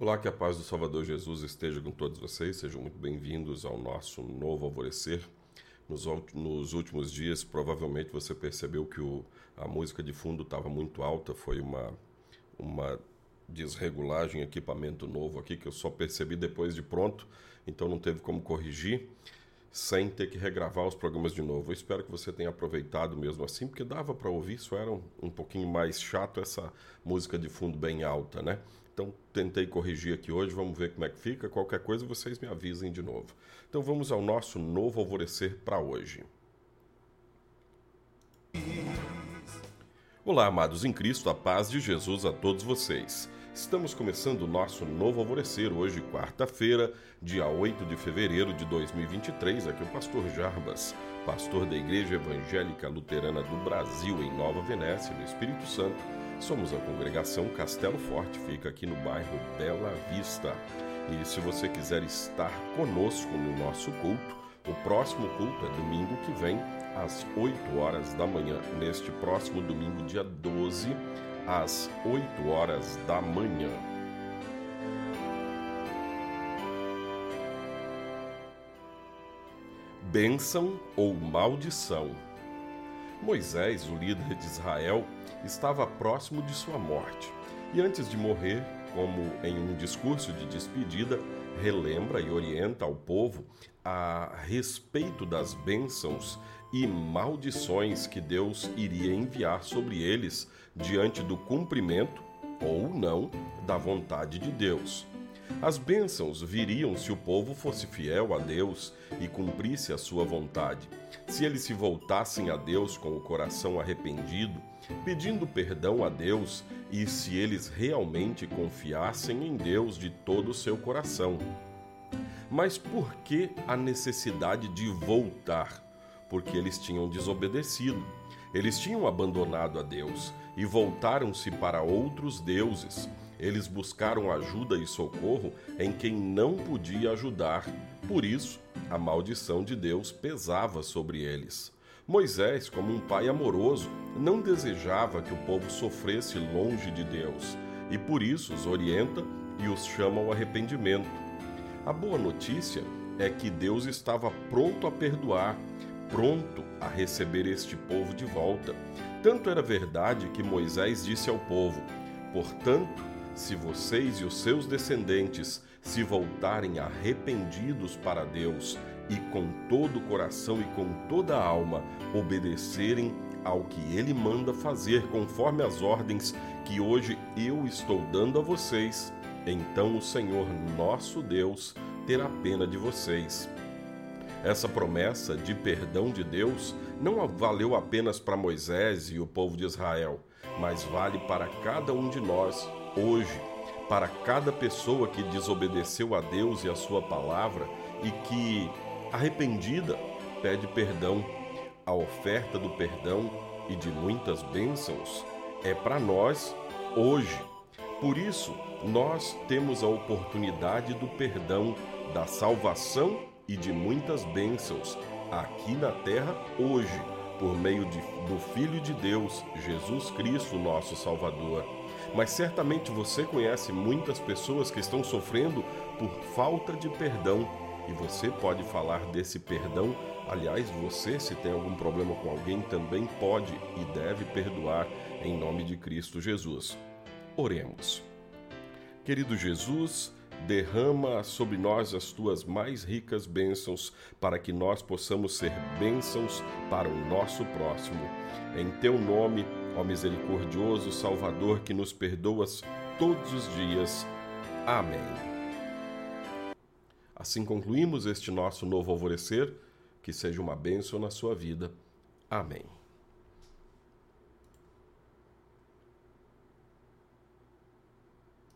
Olá, que a paz do Salvador Jesus esteja com todos vocês. Sejam muito bem-vindos ao nosso novo alvorecer. Nos, últimos dias, provavelmente você percebeu que o, a música de fundo estava muito alta. Foi uma, uma desregulagem, equipamento novo aqui que eu só percebi depois de pronto, então não teve como corrigir sem ter que regravar os programas de novo. Eu espero que você tenha aproveitado mesmo assim, porque dava para ouvir, só era um, um pouquinho mais chato essa música de fundo bem alta, né? Então tentei corrigir aqui hoje, vamos ver como é que fica. Qualquer coisa vocês me avisem de novo. Então vamos ao nosso novo alvorecer para hoje. Olá, amados em Cristo, a paz de Jesus a todos vocês. Estamos começando o nosso novo alvorecer hoje, quarta-feira, dia 8 de fevereiro de 2023. Aqui é o pastor Jarbas, pastor da Igreja Evangélica Luterana do Brasil, em Nova Venécia, no Espírito Santo. Somos a congregação Castelo Forte, fica aqui no bairro Bela Vista. E se você quiser estar conosco no nosso culto, o próximo culto é domingo que vem, às 8 horas da manhã. Neste próximo domingo, dia 12, às 8 horas da manhã. Bênção ou maldição? Moisés, o líder de Israel, estava próximo de sua morte e, antes de morrer, como em um discurso de despedida, relembra e orienta ao povo a respeito das bênçãos e maldições que Deus iria enviar sobre eles diante do cumprimento ou não da vontade de Deus. As bênçãos viriam se o povo fosse fiel a Deus e cumprisse a sua vontade. Se eles se voltassem a Deus com o coração arrependido, pedindo perdão a Deus e se eles realmente confiassem em Deus de todo o seu coração. Mas por que a necessidade de voltar? Porque eles tinham desobedecido. Eles tinham abandonado a Deus e voltaram-se para outros deuses. Eles buscaram ajuda e socorro em quem não podia ajudar. Por isso, a maldição de Deus pesava sobre eles. Moisés, como um pai amoroso, não desejava que o povo sofresse longe de Deus e por isso os orienta e os chama ao arrependimento. A boa notícia é que Deus estava pronto a perdoar, pronto a receber este povo de volta. Tanto era verdade que Moisés disse ao povo: Portanto, se vocês e os seus descendentes se voltarem arrependidos para Deus e com todo o coração e com toda a alma obedecerem ao que Ele manda fazer conforme as ordens que hoje eu estou dando a vocês, então o Senhor nosso Deus terá pena de vocês essa promessa de perdão de Deus não valeu apenas para Moisés e o povo de Israel, mas vale para cada um de nós hoje, para cada pessoa que desobedeceu a Deus e a sua palavra e que, arrependida, pede perdão. A oferta do perdão e de muitas bênçãos é para nós hoje. Por isso, nós temos a oportunidade do perdão, da salvação e de muitas bênçãos aqui na terra hoje, por meio de, do Filho de Deus, Jesus Cristo, nosso Salvador. Mas certamente você conhece muitas pessoas que estão sofrendo por falta de perdão. E você pode falar desse perdão. Aliás, você, se tem algum problema com alguém, também pode e deve perdoar em nome de Cristo Jesus. Oremos. Querido Jesus, derrama sobre nós as tuas mais ricas bênçãos, para que nós possamos ser bênçãos para o nosso próximo. Em teu nome, ó misericordioso Salvador, que nos perdoas todos os dias. Amém. Assim concluímos este nosso novo alvorecer. Que seja uma bênção na sua vida. Amém.